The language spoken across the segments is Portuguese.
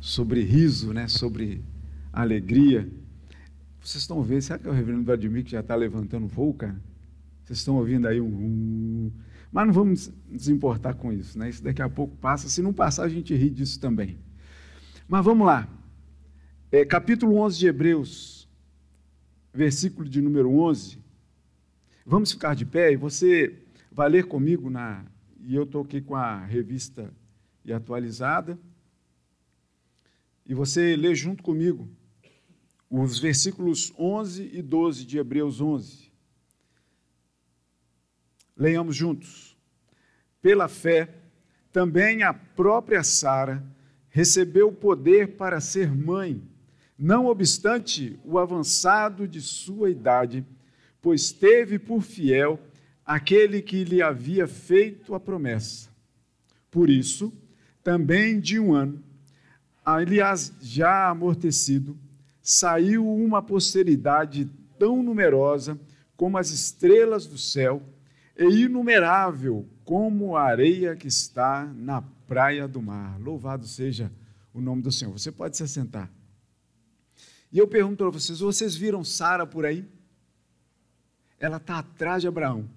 sobre riso, né? sobre alegria. Vocês estão ouvindo? Será que é o reverendo Vladimir que já está levantando voo, cara? Vocês estão ouvindo aí um. Mas não vamos nos importar com isso, né? Isso daqui a pouco passa. Se não passar, a gente ri disso também. Mas vamos lá. É, capítulo 11 de Hebreus, versículo de número 11. Vamos ficar de pé e você vai ler comigo na. E eu estou aqui com a revista atualizada. E você lê junto comigo os versículos 11 e 12 de Hebreus 11. Leiamos juntos. Pela fé, também a própria Sara recebeu poder para ser mãe, não obstante o avançado de sua idade, pois teve por fiel aquele que lhe havia feito a promessa. Por isso, também de um ano, aliás, já amortecido, saiu uma posteridade tão numerosa como as estrelas do céu e inumerável como a areia que está na praia do mar. Louvado seja o nome do Senhor. Você pode se assentar. E eu pergunto para vocês: vocês viram Sara por aí? Ela está atrás de Abraão.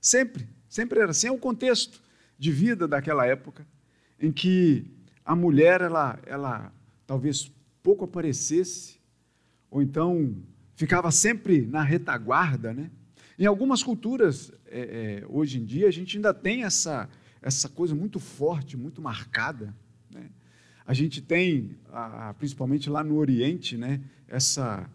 Sempre, sempre era assim. É o contexto de vida daquela época em que a mulher, ela, ela talvez pouco aparecesse, ou então ficava sempre na retaguarda, né? Em algumas culturas, é, é, hoje em dia, a gente ainda tem essa, essa coisa muito forte, muito marcada. Né? A gente tem, a, principalmente lá no Oriente, né, essa,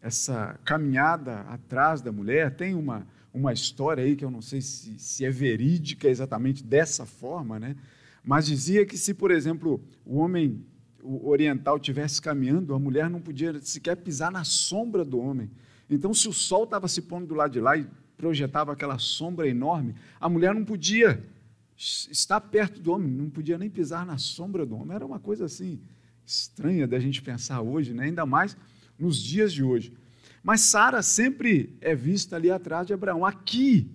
essa caminhada atrás da mulher. Tem uma, uma história aí que eu não sei se, se é verídica exatamente dessa forma, né? Mas dizia que se, por exemplo, o homem oriental tivesse caminhando, a mulher não podia sequer pisar na sombra do homem. Então, se o sol estava se pondo do lado de lá e projetava aquela sombra enorme, a mulher não podia estar perto do homem, não podia nem pisar na sombra do homem. Era uma coisa assim estranha da gente pensar hoje, né? ainda mais nos dias de hoje. Mas Sara sempre é vista ali atrás de Abraão. Aqui,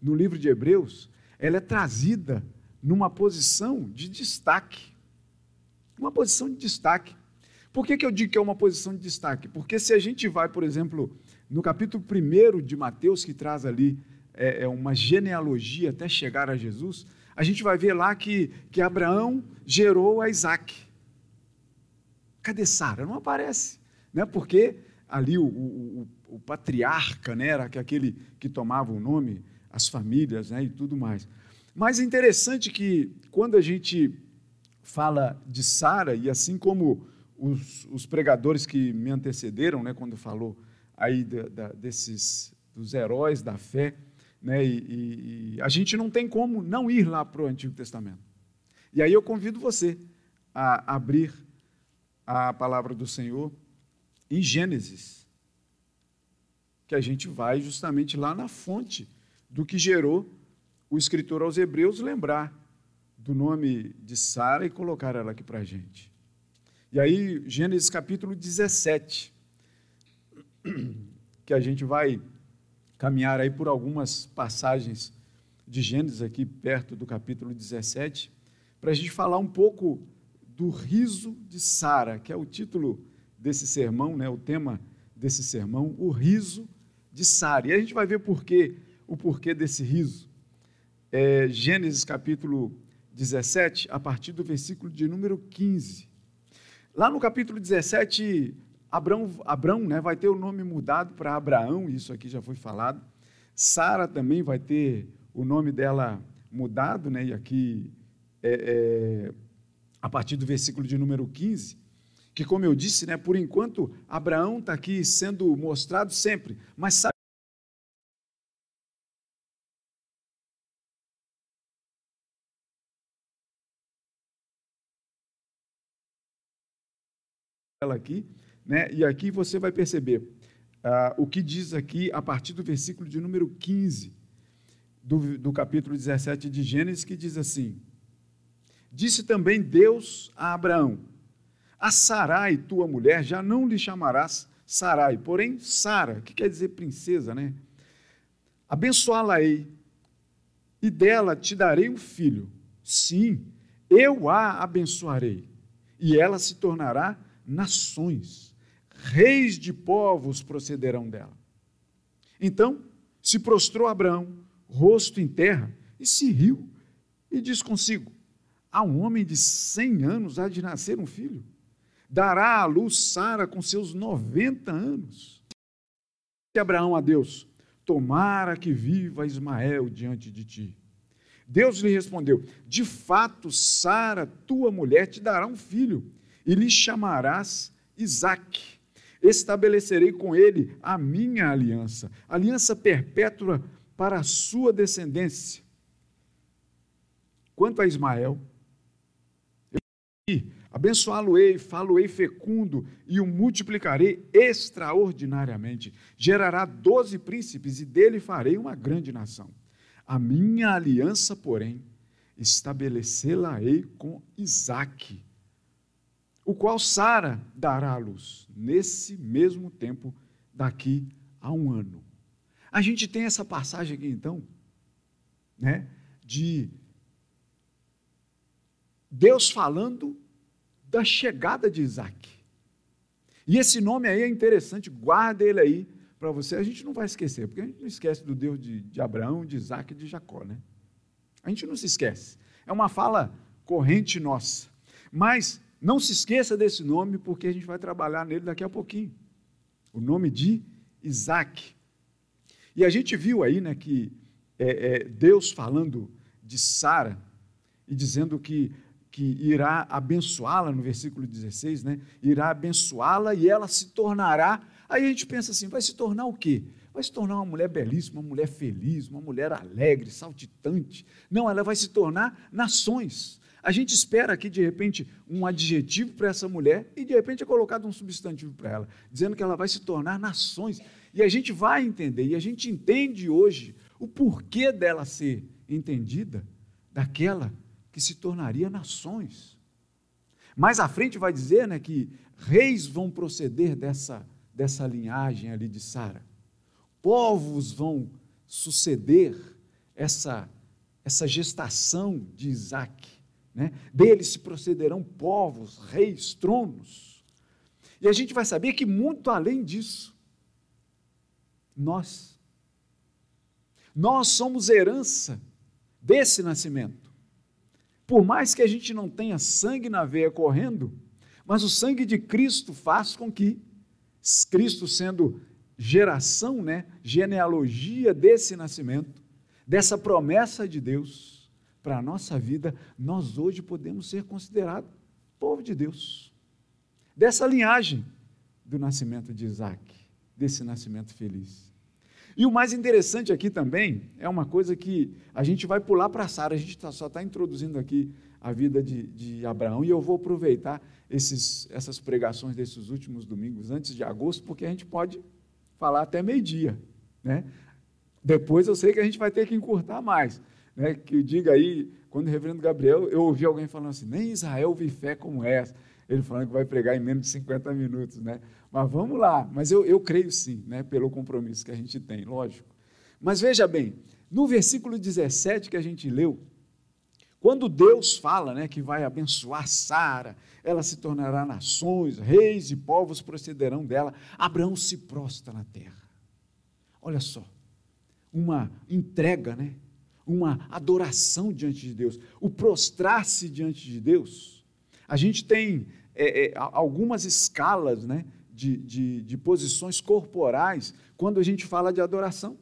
no livro de Hebreus, ela é trazida numa posição de destaque uma posição de destaque. Por que, que eu digo que é uma posição de destaque? Porque se a gente vai, por exemplo, no capítulo 1 de Mateus, que traz ali é, é uma genealogia até chegar a Jesus, a gente vai ver lá que, que Abraão gerou a Isaac. Cadê Sara? Não aparece. Né? Porque ali o, o, o, patriarca né, era aquele que tomava o nome, as famílias né, e tudo mais. Mas é interessante que quando a gente fala de Sara, e assim como os, os, pregadores que me antecederam, né, quando falou aí da, da, desses dos heróis da fé, né, e, e, a gente não tem como não ir lá para o Antigo Testamento. E aí eu convido você a abrir a palavra do Senhor em Gênesis, que a gente vai justamente lá na fonte do que gerou o escritor aos Hebreus lembrar do nome de Sara e colocar ela aqui para a gente. E aí, Gênesis capítulo 17, que a gente vai caminhar aí por algumas passagens de Gênesis aqui perto do capítulo 17, para a gente falar um pouco do riso de Sara, que é o título desse sermão, né, o tema desse sermão, o riso de Sara. E a gente vai ver por quê, o porquê desse riso. É, Gênesis capítulo 17, a partir do versículo de número 15. Lá no capítulo 17, Abrão, né, vai ter o nome mudado para Abraão, isso aqui já foi falado. Sara também vai ter o nome dela mudado, né, e aqui é, é, a partir do versículo de número 15, que como eu disse, né, por enquanto Abraão está aqui sendo mostrado sempre, mas sabe ela aqui, né? E aqui você vai perceber uh, o que diz aqui a partir do versículo de número 15 do, do capítulo 17 de Gênesis, que diz assim: Disse também Deus a Abraão: A Sarai, tua mulher, já não lhe chamarás Sarai, porém Sara, que quer dizer princesa, né? Abençoá-la-ei, e dela te darei um filho. Sim, eu a abençoarei e ela se tornará nações. Reis de povos procederão dela. Então se prostrou Abraão, rosto em terra, e se riu, e diz consigo: A um homem de cem anos há de nascer um filho. Dará à luz Sara com seus noventa anos. E Abraão a Deus: Tomara que viva Ismael diante de ti. Deus lhe respondeu: De fato, Sara, tua mulher, te dará um filho, e lhe chamarás Isaque. Estabelecerei com ele a minha aliança, aliança perpétua para a sua descendência. Quanto a Ismael, abençoá-lo-ei, falo-ei fecundo e o multiplicarei extraordinariamente. Gerará doze príncipes e dele farei uma grande nação. A minha aliança, porém, estabelecê-la-ei com Isaque, o qual Sara dará à luz, nesse mesmo tempo, daqui a um ano. A gente tem essa passagem aqui, então, né, de Deus falando da chegada de Isaac. E esse nome aí é interessante, guarda ele aí, para você, a gente não vai esquecer, porque a gente não esquece do Deus de, de Abraão, de Isaac e de Jacó, né? A gente não se esquece. É uma fala corrente nossa. Mas não se esqueça desse nome, porque a gente vai trabalhar nele daqui a pouquinho. O nome de Isaac. E a gente viu aí né, que é, é, Deus falando de Sara e dizendo que, que irá abençoá-la, no versículo 16, né, irá abençoá-la e ela se tornará Aí a gente pensa assim: vai se tornar o quê? Vai se tornar uma mulher belíssima, uma mulher feliz, uma mulher alegre, saltitante. Não, ela vai se tornar nações. A gente espera aqui, de repente, um adjetivo para essa mulher e, de repente, é colocado um substantivo para ela, dizendo que ela vai se tornar nações. E a gente vai entender, e a gente entende hoje o porquê dela ser entendida daquela que se tornaria nações. Mais à frente vai dizer né, que reis vão proceder dessa dessa linhagem ali de Sara. Povos vão suceder essa, essa gestação de Isaac. Né? Deles se procederão povos, reis, tronos. E a gente vai saber que muito além disso, nós, nós somos herança desse nascimento. Por mais que a gente não tenha sangue na veia correndo, mas o sangue de Cristo faz com que Cristo sendo geração, né, genealogia desse nascimento, dessa promessa de Deus para a nossa vida, nós hoje podemos ser considerados povo de Deus. Dessa linhagem do nascimento de Isaac, desse nascimento feliz. E o mais interessante aqui também é uma coisa que a gente vai pular para Sara, a gente tá, só está introduzindo aqui a vida de, de Abraão, e eu vou aproveitar esses, essas pregações desses últimos domingos, antes de agosto, porque a gente pode falar até meio-dia. Né? Depois eu sei que a gente vai ter que encurtar mais. Né? Que diga aí, quando o reverendo Gabriel, eu ouvi alguém falando assim, nem Israel vi fé como essa. Ele falando que vai pregar em menos de 50 minutos. Né? Mas vamos lá, mas eu, eu creio sim, né? pelo compromisso que a gente tem, lógico. Mas veja bem, no versículo 17 que a gente leu, quando Deus fala né, que vai abençoar Sara, ela se tornará nações, reis e povos procederão dela, Abraão se prostra na terra. Olha só, uma entrega, né? Uma adoração diante de Deus, o prostrar-se diante de Deus. A gente tem é, é, algumas escalas né, de, de, de posições corporais quando a gente fala de adoração.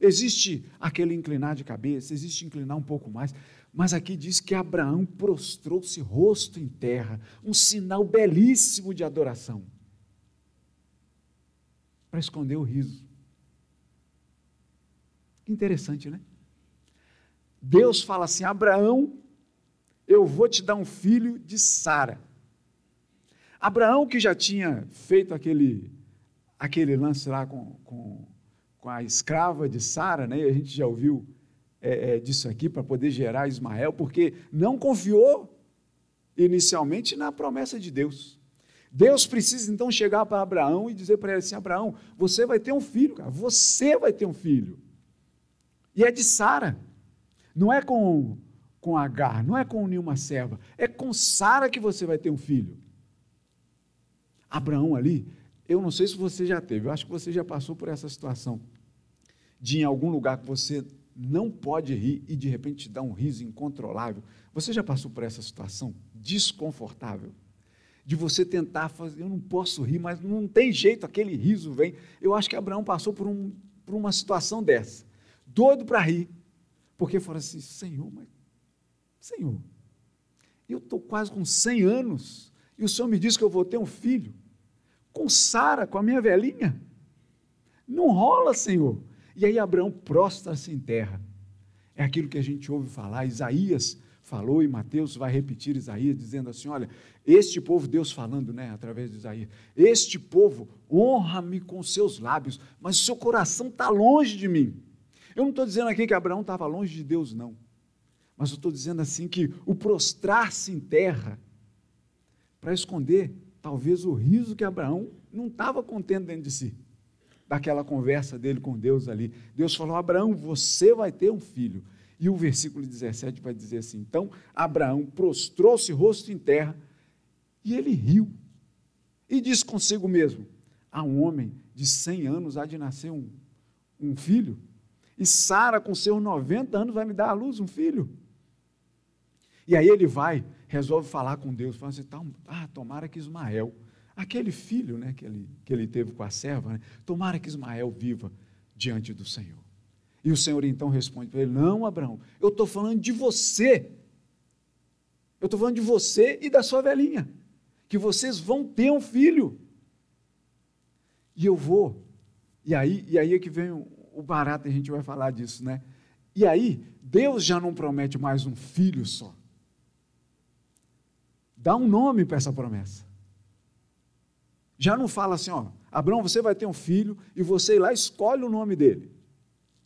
Existe aquele inclinar de cabeça, existe inclinar um pouco mais. Mas aqui diz que Abraão prostrou-se rosto em terra, um sinal belíssimo de adoração, para esconder o riso. Interessante, né? Deus fala assim: Abraão, eu vou te dar um filho de Sara. Abraão, que já tinha feito aquele, aquele lance lá com, com, com a escrava de Sara, né? A gente já ouviu é, é, disso aqui para poder gerar Ismael, porque não confiou inicialmente na promessa de Deus. Deus precisa então chegar para Abraão e dizer para ele assim: Abraão, você vai ter um filho, cara, você vai ter um filho. E é de Sara, não é com, com Agar, não é com nenhuma serva, é com Sara que você vai ter um filho. Abraão ali, eu não sei se você já teve, eu acho que você já passou por essa situação de em algum lugar que você não pode rir e de repente te dá um riso incontrolável. Você já passou por essa situação desconfortável? De você tentar fazer, eu não posso rir, mas não tem jeito, aquele riso vem. Eu acho que Abraão passou por, um, por uma situação dessa, doido para rir, porque falou assim: Senhor, mas, Senhor, eu estou quase com 100 anos e o Senhor me diz que eu vou ter um filho com Sara, com a minha velhinha. Não rola, Senhor. E aí Abraão prostra-se em terra. É aquilo que a gente ouve falar, Isaías falou e Mateus vai repetir Isaías dizendo assim: olha, este povo, Deus falando, né, através de Isaías, este povo honra-me com seus lábios, mas seu coração está longe de mim. Eu não estou dizendo aqui que Abraão estava longe de Deus, não. Mas eu estou dizendo assim que o prostrar-se em terra para esconder talvez o riso que Abraão não estava contendo dentro de si daquela conversa dele com Deus ali. Deus falou: Abraão, você vai ter um filho. E o versículo 17 vai dizer assim: Então Abraão prostrou-se rosto em terra e ele riu. E disse consigo mesmo: A um homem de 100 anos há de nascer um, um filho, e Sara, com seus 90 anos, vai me dar à luz um filho. E aí ele vai, resolve falar com Deus, fala assim: tá, Ah, tomara que Ismael aquele filho né, que, ele, que ele teve com a serva, né, tomara que Ismael viva diante do Senhor. E o Senhor então responde para ele: Não, Abraão, eu estou falando de você. Eu estou falando de você e da sua velhinha. Que vocês vão ter um filho. E eu vou. E aí, e aí é que vem o barato, a gente vai falar disso, né? E aí, Deus já não promete mais um filho só. Dá um nome para essa promessa. Já não fala assim, ó, Abraão, você vai ter um filho e você lá escolhe o nome dele.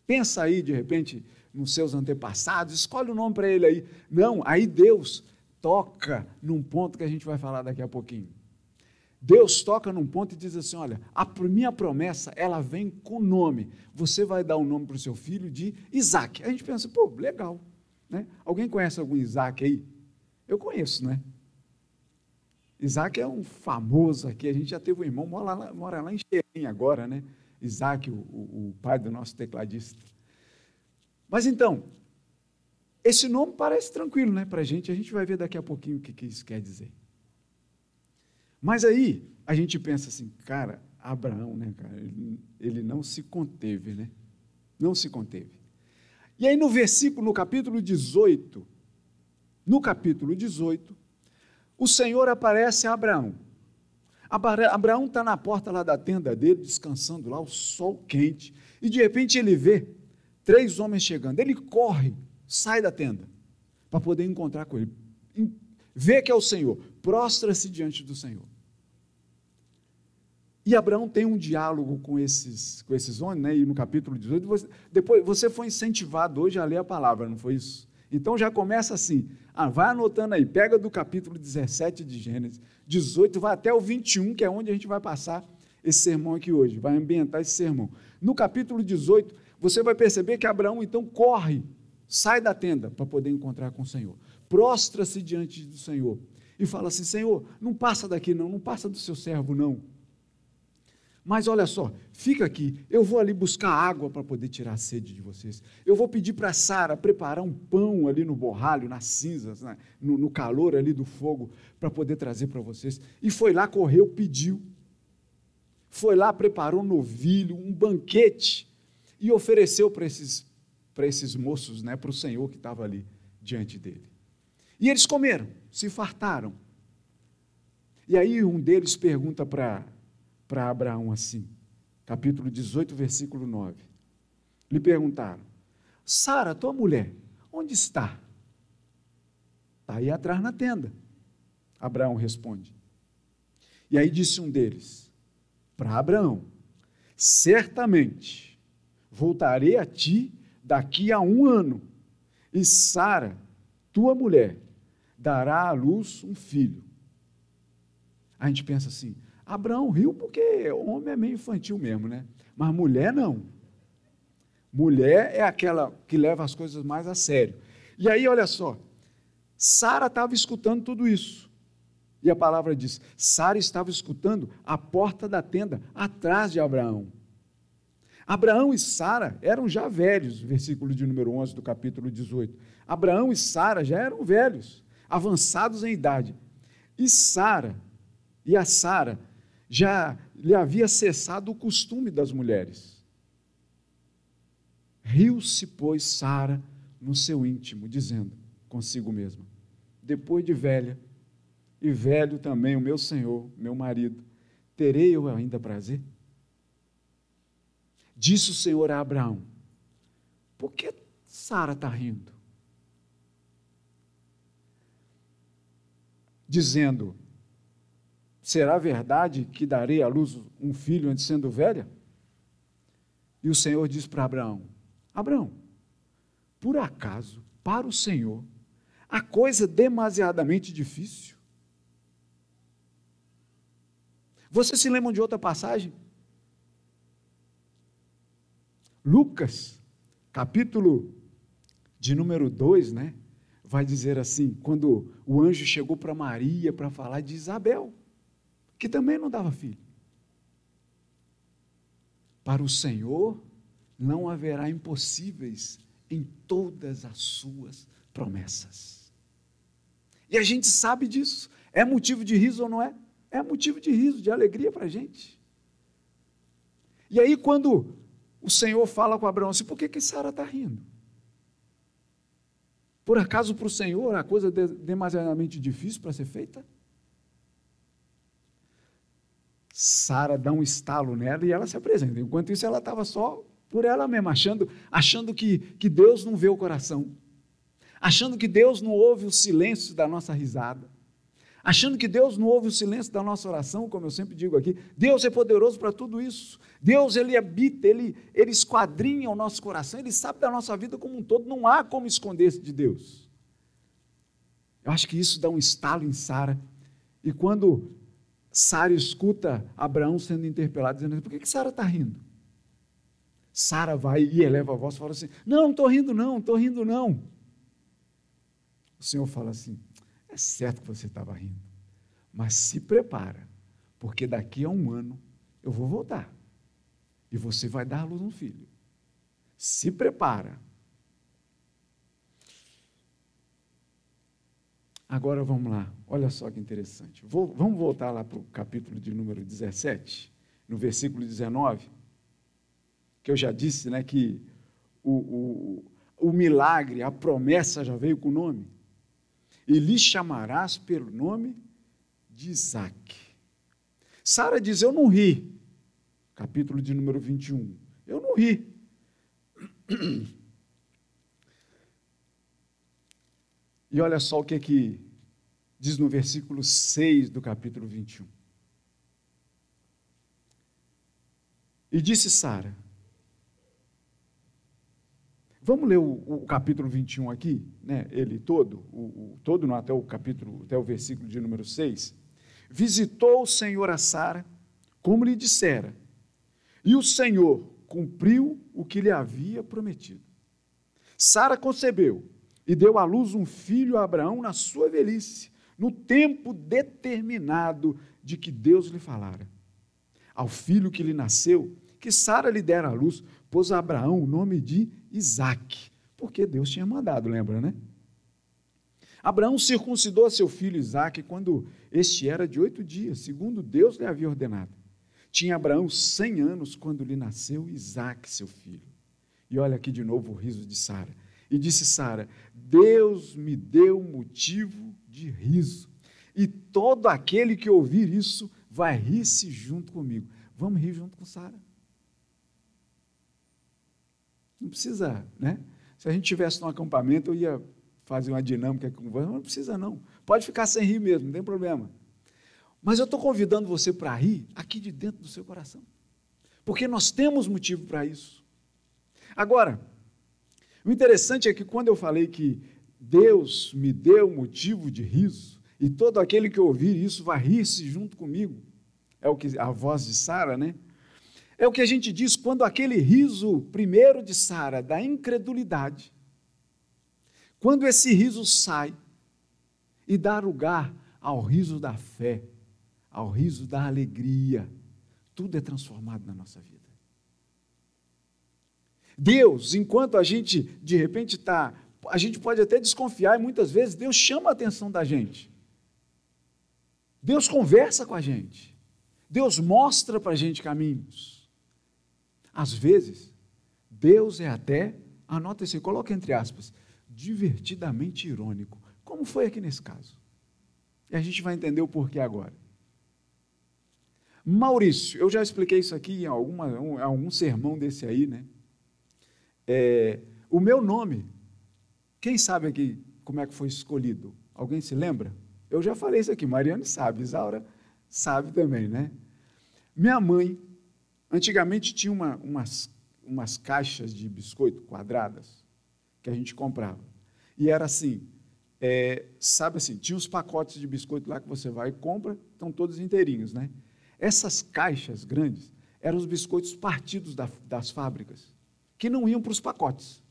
Pensa aí, de repente, nos seus antepassados, escolhe o nome para ele aí. Não, aí Deus toca num ponto que a gente vai falar daqui a pouquinho. Deus toca num ponto e diz assim: olha, a minha promessa, ela vem com nome. Você vai dar o um nome para o seu filho de Isaac. A gente pensa, pô, legal. Né? Alguém conhece algum Isaac aí? Eu conheço, né? Isaac é um famoso aqui, a gente já teve um irmão, mora lá, mora lá em Xerém agora, né? Isaac, o, o, pai do nosso tecladista. Mas então, esse nome parece tranquilo né, para a gente, a gente vai ver daqui a pouquinho o que, que isso quer dizer. Mas aí, a gente pensa assim, cara, Abraão, né, cara, ele, ele não se conteve, né? Não se conteve. E aí no versículo, no capítulo 18, no capítulo 18, o Senhor aparece a Abraão. Abraão está na porta lá da tenda dele, descansando lá, o sol quente, e de repente ele vê três homens chegando. Ele corre, sai da tenda, para poder encontrar com ele. Vê que é o Senhor, prostra-se diante do Senhor. E Abraão tem um diálogo com esses, com esses homens, né? e no capítulo 18, você, depois você foi incentivado hoje a ler a palavra, não foi isso? Então já começa assim. Ah, vai anotando aí, pega do capítulo 17 de Gênesis, 18, vai até o 21, que é onde a gente vai passar esse sermão aqui hoje, vai ambientar esse sermão. No capítulo 18, você vai perceber que Abraão então corre, sai da tenda para poder encontrar com o Senhor. Prostra-se diante do Senhor e fala assim: Senhor, não passa daqui não, não passa do seu servo não. Mas olha só, fica aqui, eu vou ali buscar água para poder tirar a sede de vocês. Eu vou pedir para Sara preparar um pão ali no borralho, nas cinzas, né? no, no calor ali do fogo, para poder trazer para vocês. E foi lá, correu, pediu. Foi lá, preparou um novilho, um banquete, e ofereceu para esses, esses moços, né? para o Senhor que estava ali diante dele. E eles comeram, se fartaram. E aí um deles pergunta para para Abraão assim, capítulo 18, versículo 9. Lhe perguntaram: Sara, tua mulher, onde está? Está aí atrás na tenda. Abraão responde. E aí disse um deles para Abraão: Certamente voltarei a ti daqui a um ano, e Sara, tua mulher, dará à luz um filho. A gente pensa assim: Abraão riu porque homem é meio infantil mesmo, né? Mas mulher não. Mulher é aquela que leva as coisas mais a sério. E aí, olha só, Sara estava escutando tudo isso. E a palavra diz: Sara estava escutando a porta da tenda, atrás de Abraão. Abraão e Sara eram já velhos, versículo de número 11 do capítulo 18. Abraão e Sara já eram velhos, avançados em idade. E Sara, e a Sara, já lhe havia cessado o costume das mulheres. Riu-se, pois, Sara no seu íntimo, dizendo consigo mesma: Depois de velha, e velho também o meu senhor, meu marido, terei eu ainda prazer? Disse o Senhor a Abraão: Por que Sara está rindo? Dizendo: Será verdade que darei à luz um filho antes sendo velha? E o Senhor diz para Abraão: Abraão, por acaso, para o Senhor, a coisa demasiadamente difícil? Vocês se lembram de outra passagem? Lucas, capítulo de número 2, né? Vai dizer assim: quando o anjo chegou para Maria para falar de Isabel, que também não dava filho. Para o Senhor não haverá impossíveis em todas as suas promessas. E a gente sabe disso. É motivo de riso ou não é? é motivo de riso, de alegria para a gente. E aí, quando o Senhor fala com Abraão assim, por que, que Sara está rindo? Por acaso para o Senhor a coisa é demasiadamente difícil para ser feita? Sara dá um estalo nela e ela se apresenta. Enquanto isso, ela estava só por ela mesma, achando, achando que, que Deus não vê o coração, achando que Deus não ouve o silêncio da nossa risada, achando que Deus não ouve o silêncio da nossa oração, como eu sempre digo aqui. Deus é poderoso para tudo isso. Deus, ele habita, ele, ele esquadrinha o nosso coração, ele sabe da nossa vida como um todo, não há como esconder-se de Deus. Eu acho que isso dá um estalo em Sara. E quando Sara escuta Abraão sendo interpelado, dizendo: por que, que Sara está rindo? Sara vai e eleva a voz e fala assim: Não, não estou rindo, não, não estou rindo, não. O Senhor fala assim: é certo que você estava rindo, mas se prepara, porque daqui a um ano eu vou voltar e você vai dar à luz um filho. Se prepara. Agora vamos lá, olha só que interessante. Vou, vamos voltar lá para o capítulo de número 17, no versículo 19, que eu já disse né, que o, o, o milagre, a promessa já veio com o nome e lhe chamarás pelo nome de Isaac. Sara diz: Eu não ri. Capítulo de número 21. Eu não ri. E olha só o que, é que diz no versículo 6 do capítulo 21. E disse Sara: Vamos ler o, o, capítulo 21 aqui, né? ele todo, o, o, todo não, até o capítulo, até o versículo de número 6. Visitou o Senhor a Sara, como lhe dissera, e o Senhor cumpriu o que lhe havia prometido. Sara concebeu e deu à luz um filho a Abraão na sua velhice, no tempo determinado de que Deus lhe falara. Ao filho que lhe nasceu, que Sara lhe dera à luz, pôs a Abraão o nome de Isaac, porque Deus tinha mandado, lembra, né? Abraão circuncidou seu filho Isaac quando este era de oito dias, segundo Deus lhe havia ordenado. Tinha Abraão cem anos quando lhe nasceu Isaac, seu filho. E olha aqui de novo o riso de Sara. E disse Sara: Deus me deu motivo de riso, e todo aquele que ouvir isso vai rir-se junto comigo. Vamos rir junto com Sara. Não precisa, né? Se a gente tivesse num acampamento, eu ia fazer uma dinâmica com você, não precisa não. Pode ficar sem rir mesmo, não tem problema. Mas eu estou convidando você para rir aqui de dentro do seu coração. Porque nós temos motivo para isso. Agora, o interessante é que quando eu falei que Deus me deu motivo de riso, e todo aquele que ouvir isso vai rir-se junto comigo, é o que a voz de Sara, né? É o que a gente diz quando aquele riso primeiro de Sara, da incredulidade, quando esse riso sai e dá lugar ao riso da fé, ao riso da alegria. Tudo é transformado na nossa vida. Deus, enquanto a gente de repente está, a gente pode até desconfiar e muitas vezes Deus chama a atenção da gente. Deus conversa com a gente. Deus mostra para a gente caminhos. Às vezes, Deus é até, anota isso, coloca entre aspas, divertidamente irônico, como foi aqui nesse caso. E a gente vai entender o porquê agora. Maurício, eu já expliquei isso aqui em alguma, um, algum sermão desse aí, né? É, o meu nome, quem sabe aqui como é que foi escolhido? Alguém se lembra? Eu já falei isso aqui, Mariane sabe, Isaura sabe também, né? Minha mãe, antigamente tinha uma, umas, umas caixas de biscoito quadradas que a gente comprava. E era assim, é, sabe assim, tinha os pacotes de biscoito lá que você vai e compra, estão todos inteirinhos, né? Essas caixas grandes eram os biscoitos partidos da, das fábricas, que não iam para os pacotes.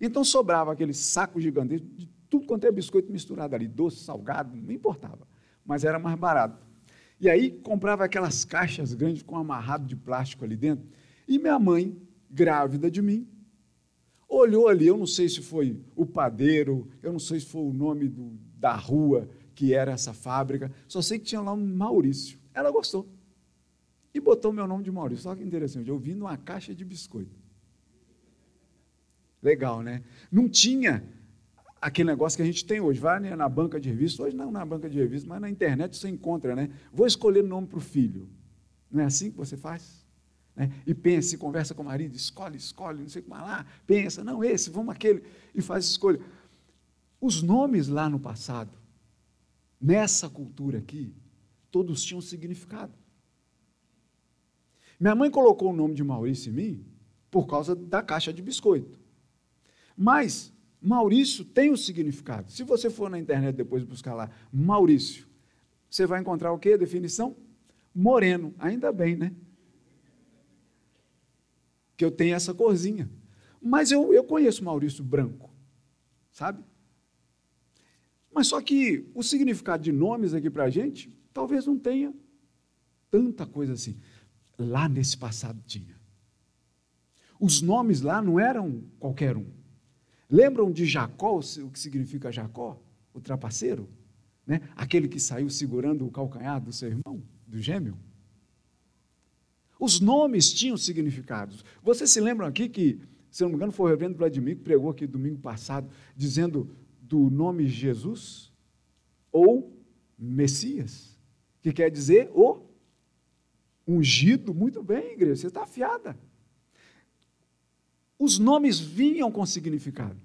Então sobrava aquele saco gigantesco de tudo quanto é biscoito misturado ali, doce, salgado, não importava, mas era mais barato. E aí comprava aquelas caixas grandes com amarrado de plástico ali dentro. E minha mãe, grávida de mim, olhou ali, eu não sei se foi o padeiro, eu não sei se foi o nome do, da rua que era essa fábrica, só sei que tinha lá um Maurício. Ela gostou. E botou meu nome de Maurício. Olha que interessante, eu vim numa caixa de biscoito. Legal, né? Não tinha aquele negócio que a gente tem hoje. Vai né, na banca de revista, hoje não na banca de revista, mas na internet você encontra, né? Vou escolher nome para o filho. Não é assim que você faz? Né? E pensa, e conversa com o marido, escolhe, escolhe, não sei como lá, pensa, não, esse, vamos aquele, e faz escolha. Os nomes lá no passado, nessa cultura aqui, todos tinham significado. Minha mãe colocou o nome de Maurício em mim por causa da caixa de biscoito. Mas Maurício tem um significado. Se você for na internet depois buscar lá, Maurício, você vai encontrar o quê? Definição? Moreno. Ainda bem, né? Que eu tenho essa corzinha. Mas eu, eu conheço Maurício branco, sabe? Mas só que o significado de nomes aqui para a gente, talvez não tenha tanta coisa assim. Lá nesse passado tinha. Os nomes lá não eram qualquer um. Lembram de Jacó, o que significa Jacó? O trapaceiro? Né? Aquele que saiu segurando o calcanhar do seu irmão, do gêmeo? Os nomes tinham significados. Vocês se lembram aqui que, se não me engano, foi o reverendo Vladimir que pregou aqui domingo passado, dizendo do nome Jesus ou Messias, que quer dizer o ungido. Muito bem, igreja, você está afiada os nomes vinham com significado.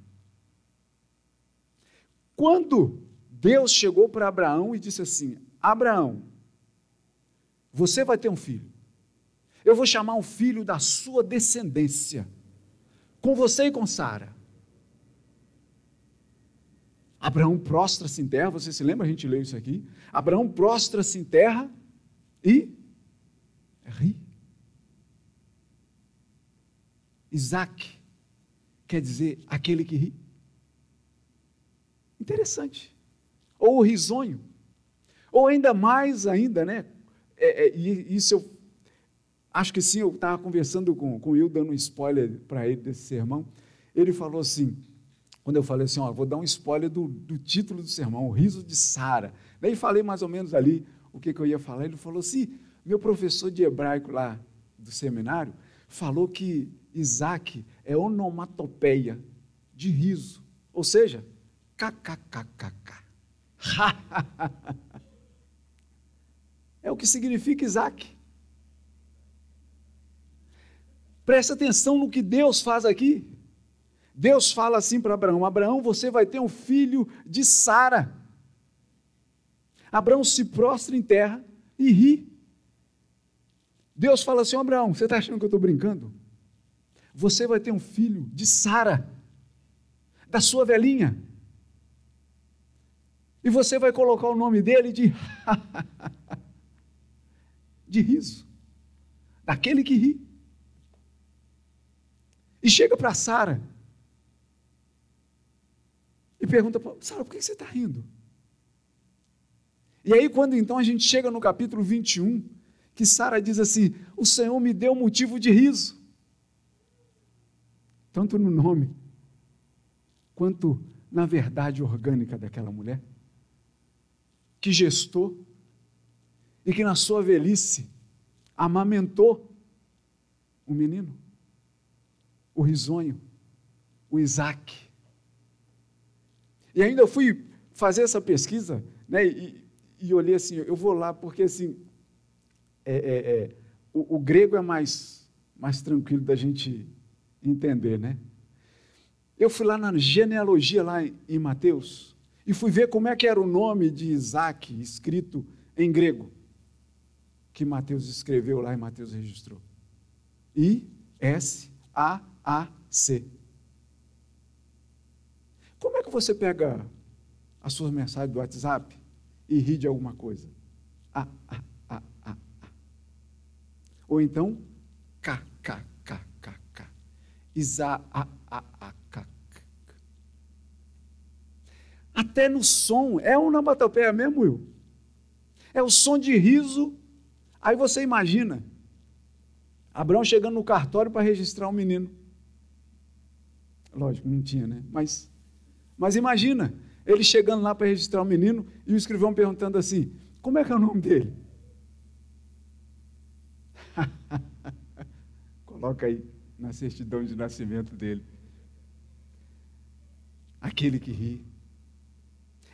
Quando Deus chegou para Abraão e disse assim: Abraão, você vai ter um filho. Eu vou chamar um filho da sua descendência, com você e com Sara. Abraão prostra-se em terra, você se lembra? A gente leu isso aqui. Abraão prostra-se em terra e ri. Isaac quer dizer aquele que ri. Interessante. Ou risonho. Ou ainda mais ainda, né? É, é, isso eu acho que sim, eu estava conversando com, com o Will, dando um spoiler para ele desse sermão. Ele falou assim, quando eu falei assim, ó, vou dar um spoiler do, do título do sermão, o riso de Sara. Daí falei mais ou menos ali o que, que eu ia falar. Ele falou assim, meu professor de hebraico lá do seminário falou que Isaac é onomatopeia de riso, ou seja, kkkk. é o que significa Isaac. Presta atenção no que Deus faz aqui. Deus fala assim para Abraão: Abraão, você vai ter um filho de Sara. Abraão se prostra em terra e ri. Deus fala assim: Abraão, você está achando que eu estou brincando? Você vai ter um filho de Sara, da sua velhinha. E você vai colocar o nome dele de de riso, daquele que ri. E chega para Sara e pergunta: Sara, por que você está rindo? E aí, quando então a gente chega no capítulo 21, que Sara diz assim: O Senhor me deu motivo de riso. Tanto no nome, quanto na verdade orgânica daquela mulher, que gestou e que na sua velhice amamentou o menino, o risonho, o Isaac. E ainda eu fui fazer essa pesquisa, né, e, e olhei assim, eu vou lá porque assim, é, é, é, o, o, grego é mais, mais tranquilo da gente entender, né? Eu fui lá na genealogia lá em, Mateus e fui ver como é que era o nome de Isaac escrito em grego que Mateus escreveu lá e Mateus registrou. I-S-A-A-C. Como é que você pega as suas mensagens do WhatsApp e ri de alguma coisa? A, A, A, A, A. Ou então, K, K. Isa, A, A, A, K. Até no som, é uma onomatopeia mesmo, Will? É o som de riso. Aí você imagina, Abraão chegando no cartório para registrar um menino. Lógico, não tinha, né? Mas mas imagina, ele chegando lá para registrar o menino e o escrivão perguntando assim: como é que é o nome dele? Coloca aí na certidão de nascimento dele. Aquele que ri.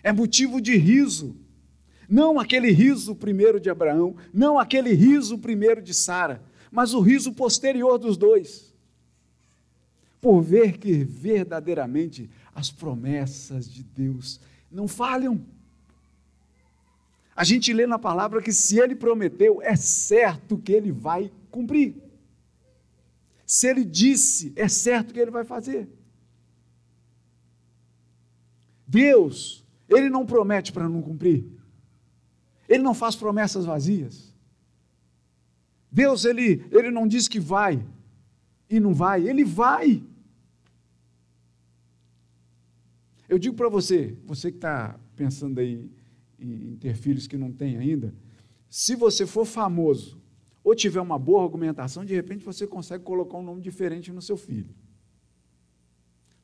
É motivo de riso. Não aquele riso primeiro de Abraão, não aquele riso primeiro de Sara, mas o riso posterior dos dois. Por ver que verdadeiramente as promessas de Deus não falham. A gente lê na palavra que se ele prometeu, é certo que ele vai cumprir. Se ele disse, é certo que ele vai fazer. Deus, ele não promete para não cumprir. Ele não faz promessas vazias. Deus, ele, ele não diz que vai e não vai, ele vai. Eu digo para você, você que está pensando aí em ter filhos que não tem ainda, se você for famoso ou tiver uma boa argumentação, de repente você consegue colocar um nome diferente no seu filho.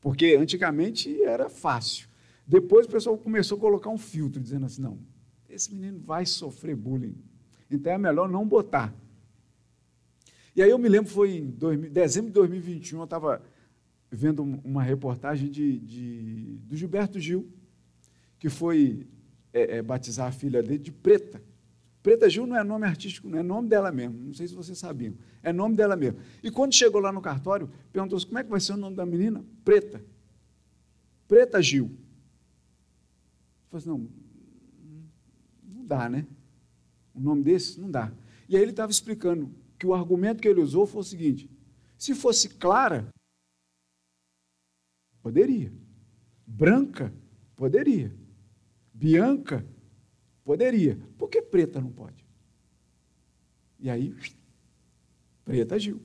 Porque antigamente era fácil. Depois o pessoal começou a colocar um filtro, dizendo assim: não, esse menino vai sofrer bullying. Então é melhor não botar. E aí eu me lembro, foi em dezembro de 2021, eu estava vendo uma reportagem de, de, do Gilberto Gil, que foi é, é, batizar a filha dele de Preta. Preta Gil não é nome artístico, não é nome dela mesmo. Não sei se vocês sabiam. É nome dela mesmo. E quando chegou lá no cartório, perguntou como é que vai ser o nome da menina? Preta. Preta Gil. Falei assim, não, não dá, né? O nome desse não dá. E aí ele estava explicando que o argumento que ele usou foi o seguinte: se fosse Clara, Poderia. Branca? Poderia. Bianca? Poderia. Por que preta não pode? E aí, preta agiu.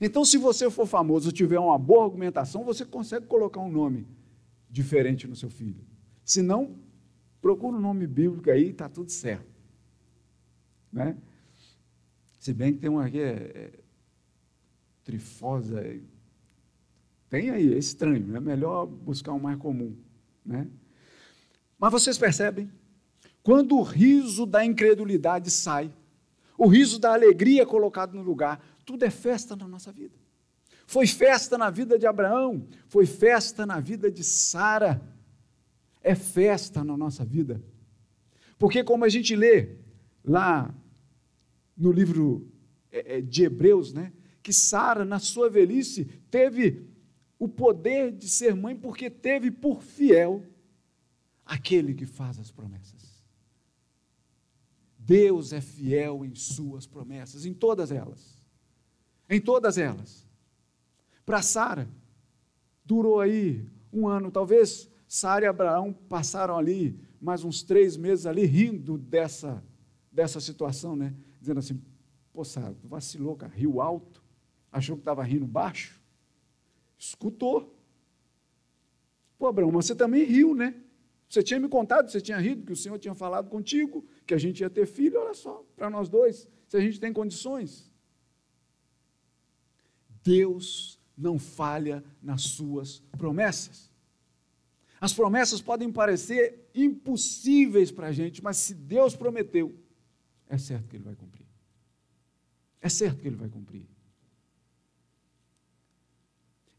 Então, se você for famoso e tiver uma boa argumentação, você consegue colocar um nome diferente no seu filho. Se não, procura um nome bíblico aí, está tudo certo. Né? Se bem que tem uma aqui, é, é, trifosa, tem aí, é estranho, é melhor buscar um mais comum. Né? Mas vocês percebem? Quando o riso da incredulidade sai, o riso da alegria é colocado no lugar, tudo é festa na nossa vida. Foi festa na vida de Abraão, foi festa na vida de Sara, é festa na nossa vida. Porque, como a gente lê lá no livro é, é, de Hebreus, né, que Sara, na sua velhice, teve o poder de ser mãe porque teve por fiel aquele que faz as promessas. Deus é fiel em suas promessas, em todas elas. Em todas elas. Para Sara, durou aí um ano, talvez Sara e Abraão passaram ali mais uns três meses ali rindo dessa, dessa situação, né? Dizendo assim, pô, Sara, vacilou, cara, riu alto, achou que estava rindo baixo. Escutou. Pô, Abraão, mas você também riu, né? Você tinha me contado, você tinha rido, que o Senhor tinha falado contigo, que a gente ia ter filho, olha só, para nós dois, se a gente tem condições. Deus não falha nas suas promessas. As promessas podem parecer impossíveis para a gente, mas se Deus prometeu, é certo que Ele vai cumprir. É certo que Ele vai cumprir.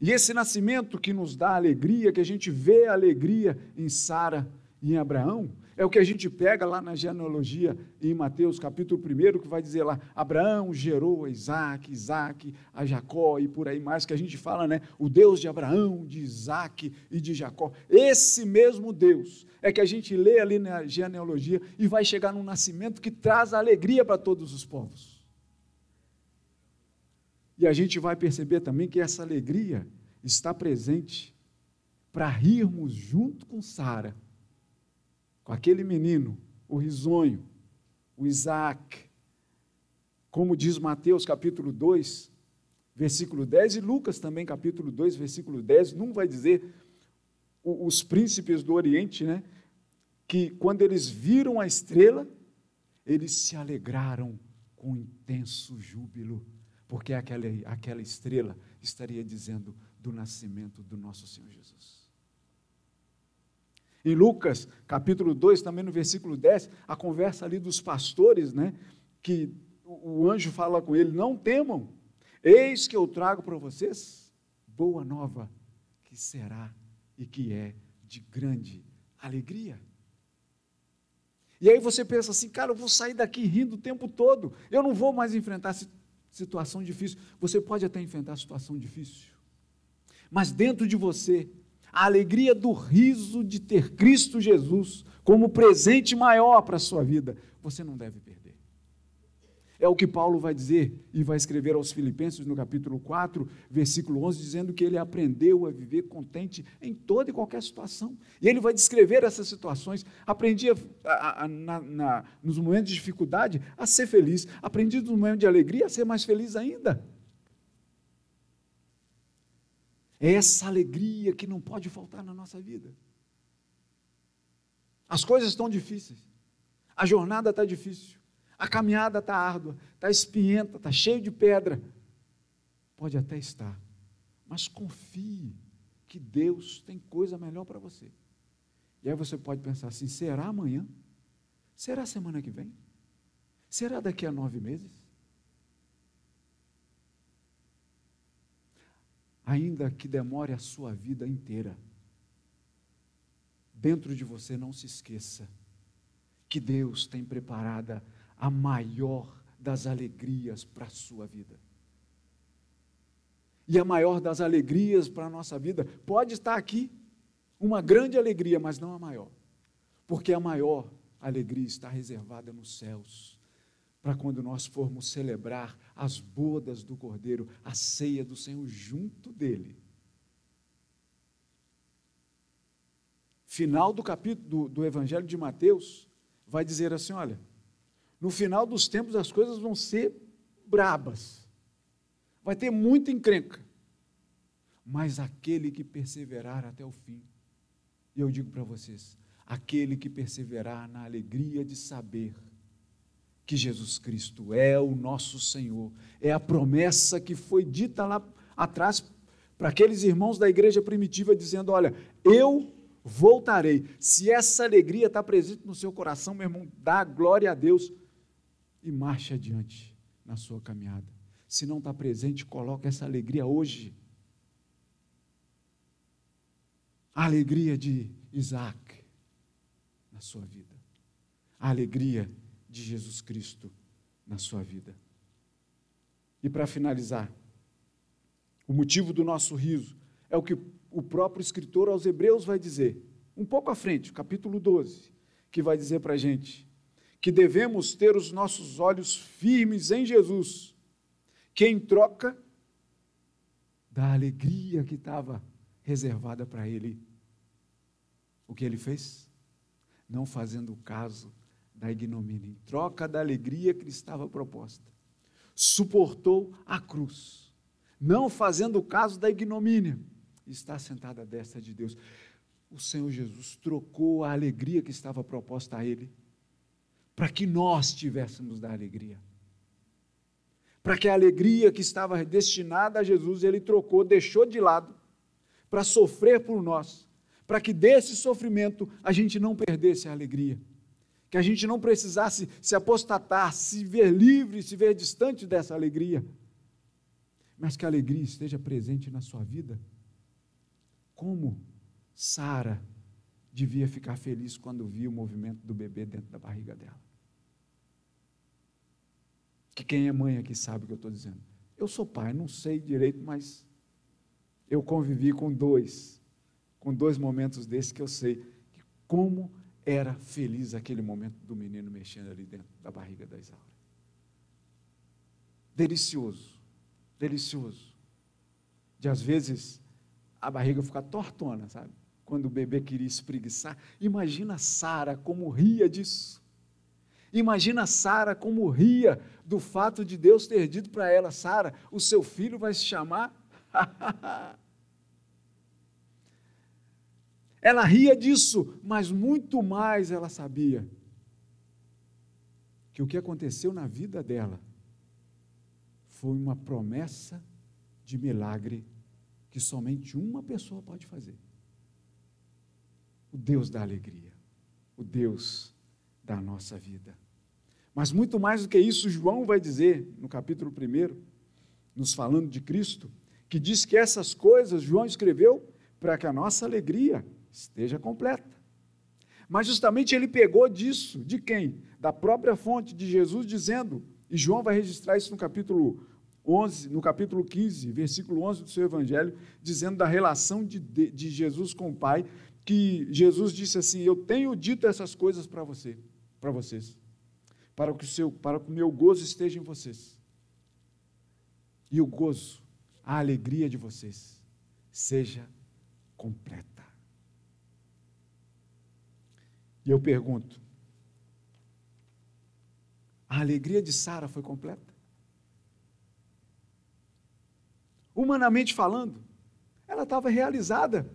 E esse nascimento que nos dá alegria, que a gente vê a alegria em Sara e em Abraão, é o que a gente pega lá na genealogia em Mateus capítulo 1, que vai dizer lá: Abraão gerou a Isaac, Isaac a Jacó e por aí mais, que a gente fala, né? O Deus de Abraão, de Isaac e de Jacó. Esse mesmo Deus é que a gente lê ali na genealogia e vai chegar num nascimento que traz alegria para todos os povos. E a gente vai perceber também que essa alegria está presente para rirmos junto com Sara, com aquele menino, o risonho, o Isaac. Como diz Mateus capítulo 2, versículo 10, e Lucas também, capítulo 2, versículo 10, não vai dizer os príncipes do Oriente, né? Que quando eles viram a estrela, eles se alegraram com intenso júbilo porque aquela, aquela estrela estaria dizendo do nascimento do nosso Senhor Jesus. Em Lucas, capítulo 2, também no versículo 10, a conversa ali dos pastores, né, que o anjo fala com ele: Não temam, eis que eu trago para vocês boa nova, que será e que é de grande alegria. E aí você pensa assim, cara, eu vou sair daqui rindo o tempo todo, eu não vou mais enfrentar situação difícil. Você pode até enfrentar situação difícil, mas dentro de você, a alegria do riso de ter Cristo Jesus como presente maior para a sua vida, você não deve perder. É o que Paulo vai dizer e vai escrever aos Filipenses no capítulo 4, versículo 11, dizendo que ele aprendeu a viver contente em toda e qualquer situação. E ele vai descrever essas situações. Aprendi a, a, a, na, na, nos momentos de dificuldade a ser feliz, aprendi nos momentos de alegria a ser mais feliz ainda. É essa alegria que não pode faltar na nossa vida. As coisas estão difíceis, a jornada está difícil. A caminhada está árdua, está espinhenta, está cheio de pedra. Pode até estar, mas confie que Deus tem coisa melhor para você. E aí você pode pensar assim: será amanhã? Será semana que vem? Será daqui a nove meses? Ainda que demore a sua vida inteira, dentro de você não se esqueça que Deus tem preparada a maior das alegrias para a sua vida. E a maior das alegrias para a nossa vida pode estar aqui, uma grande alegria, mas não a maior. Porque a maior alegria está reservada nos céus, para quando nós formos celebrar as bodas do Cordeiro, a ceia do Senhor junto dele. Final do capítulo do, do Evangelho de Mateus vai dizer assim: olha, no final dos tempos as coisas vão ser brabas. Vai ter muita encrenca. Mas aquele que perseverar até o fim, e eu digo para vocês, aquele que perseverar na alegria de saber que Jesus Cristo é o nosso Senhor, é a promessa que foi dita lá atrás para aqueles irmãos da igreja primitiva, dizendo: Olha, eu voltarei. Se essa alegria está presente no seu coração, meu irmão, dá glória a Deus e marche adiante na sua caminhada. Se não está presente, coloque essa alegria hoje. A alegria de Isaac na sua vida. A alegria de Jesus Cristo na sua vida. E para finalizar, o motivo do nosso riso é o que o próprio escritor aos Hebreus vai dizer, um pouco à frente, capítulo 12, que vai dizer para a gente: que devemos ter os nossos olhos firmes em Jesus, que em troca da alegria que estava reservada para ele, o que ele fez? Não fazendo caso da ignomínia, em troca da alegria que lhe estava proposta, suportou a cruz, não fazendo caso da ignomínia, está sentada à destra de Deus. o Senhor Jesus trocou a alegria que estava proposta a Ele, para que nós tivéssemos da alegria. Para que a alegria que estava destinada a Jesus, Ele trocou, deixou de lado, para sofrer por nós, para que desse sofrimento a gente não perdesse a alegria, que a gente não precisasse se apostatar, se ver livre, se ver distante dessa alegria, mas que a alegria esteja presente na sua vida. Como Sara devia ficar feliz quando via o movimento do bebê dentro da barriga dela. Que quem é mãe aqui sabe o que eu estou dizendo. Eu sou pai, não sei direito, mas eu convivi com dois, com dois momentos desses que eu sei como era feliz aquele momento do menino mexendo ali dentro da barriga da Isaura. Delicioso, delicioso. De às vezes a barriga ficar tortona, sabe? Quando o bebê queria espreguiçar. Imagina Sara como ria disso. Imagina Sara como ria do fato de Deus ter dito para ela: Sara, o seu filho vai se chamar. ela ria disso, mas muito mais ela sabia que o que aconteceu na vida dela foi uma promessa de milagre que somente uma pessoa pode fazer o Deus da alegria, o Deus da nossa vida. Mas muito mais do que isso, João vai dizer no capítulo 1, nos falando de Cristo, que diz que essas coisas João escreveu para que a nossa alegria esteja completa. Mas justamente ele pegou disso, de quem? Da própria fonte de Jesus, dizendo, e João vai registrar isso no capítulo 11, no capítulo 15, versículo 11 do seu evangelho, dizendo da relação de, de, Jesus com o Pai, que Jesus disse assim: Eu tenho dito essas coisas para você, para vocês, para que o seu, para que o meu gozo esteja em vocês. E o gozo, a alegria de vocês seja completa. E eu pergunto: a alegria de Sara foi completa? Humanamente falando, ela estava realizada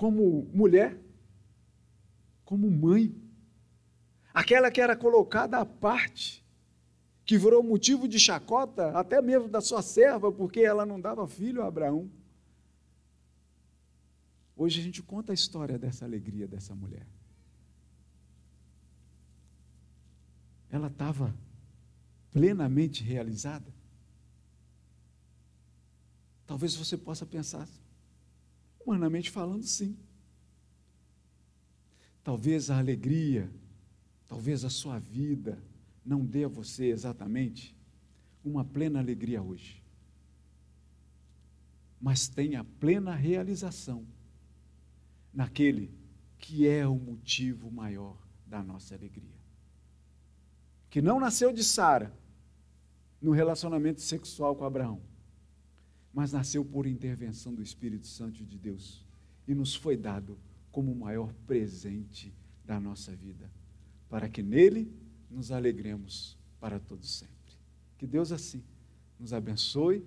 como mulher, como mãe, aquela que era colocada à parte, que virou motivo de chacota até mesmo da sua serva, porque ela não dava filho a Abraão. Hoje a gente conta a história dessa alegria dessa mulher. Ela estava plenamente realizada. Talvez você possa pensar, Humanamente falando, sim. Talvez a alegria, talvez a sua vida não dê a você exatamente uma plena alegria hoje. Mas tenha plena realização naquele que é o motivo maior da nossa alegria. Que não nasceu de Sara no relacionamento sexual com Abraão, mas nasceu por intervenção do Espírito Santo de Deus e nos foi dado como o maior presente da nossa vida, para que nele nos alegremos para todo sempre. Que Deus assim nos abençoe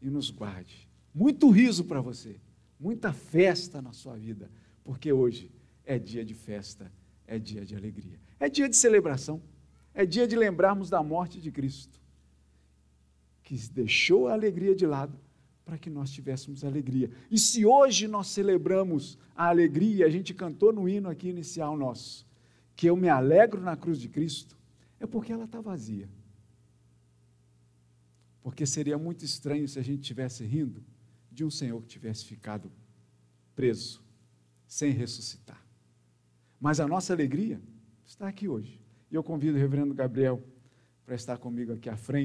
e nos guarde. Muito riso para você, muita festa na sua vida, porque hoje é dia de festa, é dia de alegria, é dia de celebração, é dia de lembrarmos da morte de Cristo, que deixou a alegria de lado para que nós tivéssemos alegria. E se hoje nós celebramos a alegria, a gente cantou no hino aqui inicial nosso, que eu me alegro na cruz de Cristo, é porque ela está vazia. Porque seria muito estranho se a gente estivesse rindo de um Senhor que tivesse ficado preso, sem ressuscitar. Mas a nossa alegria está aqui hoje. E eu convido o reverendo Gabriel para estar comigo aqui à frente.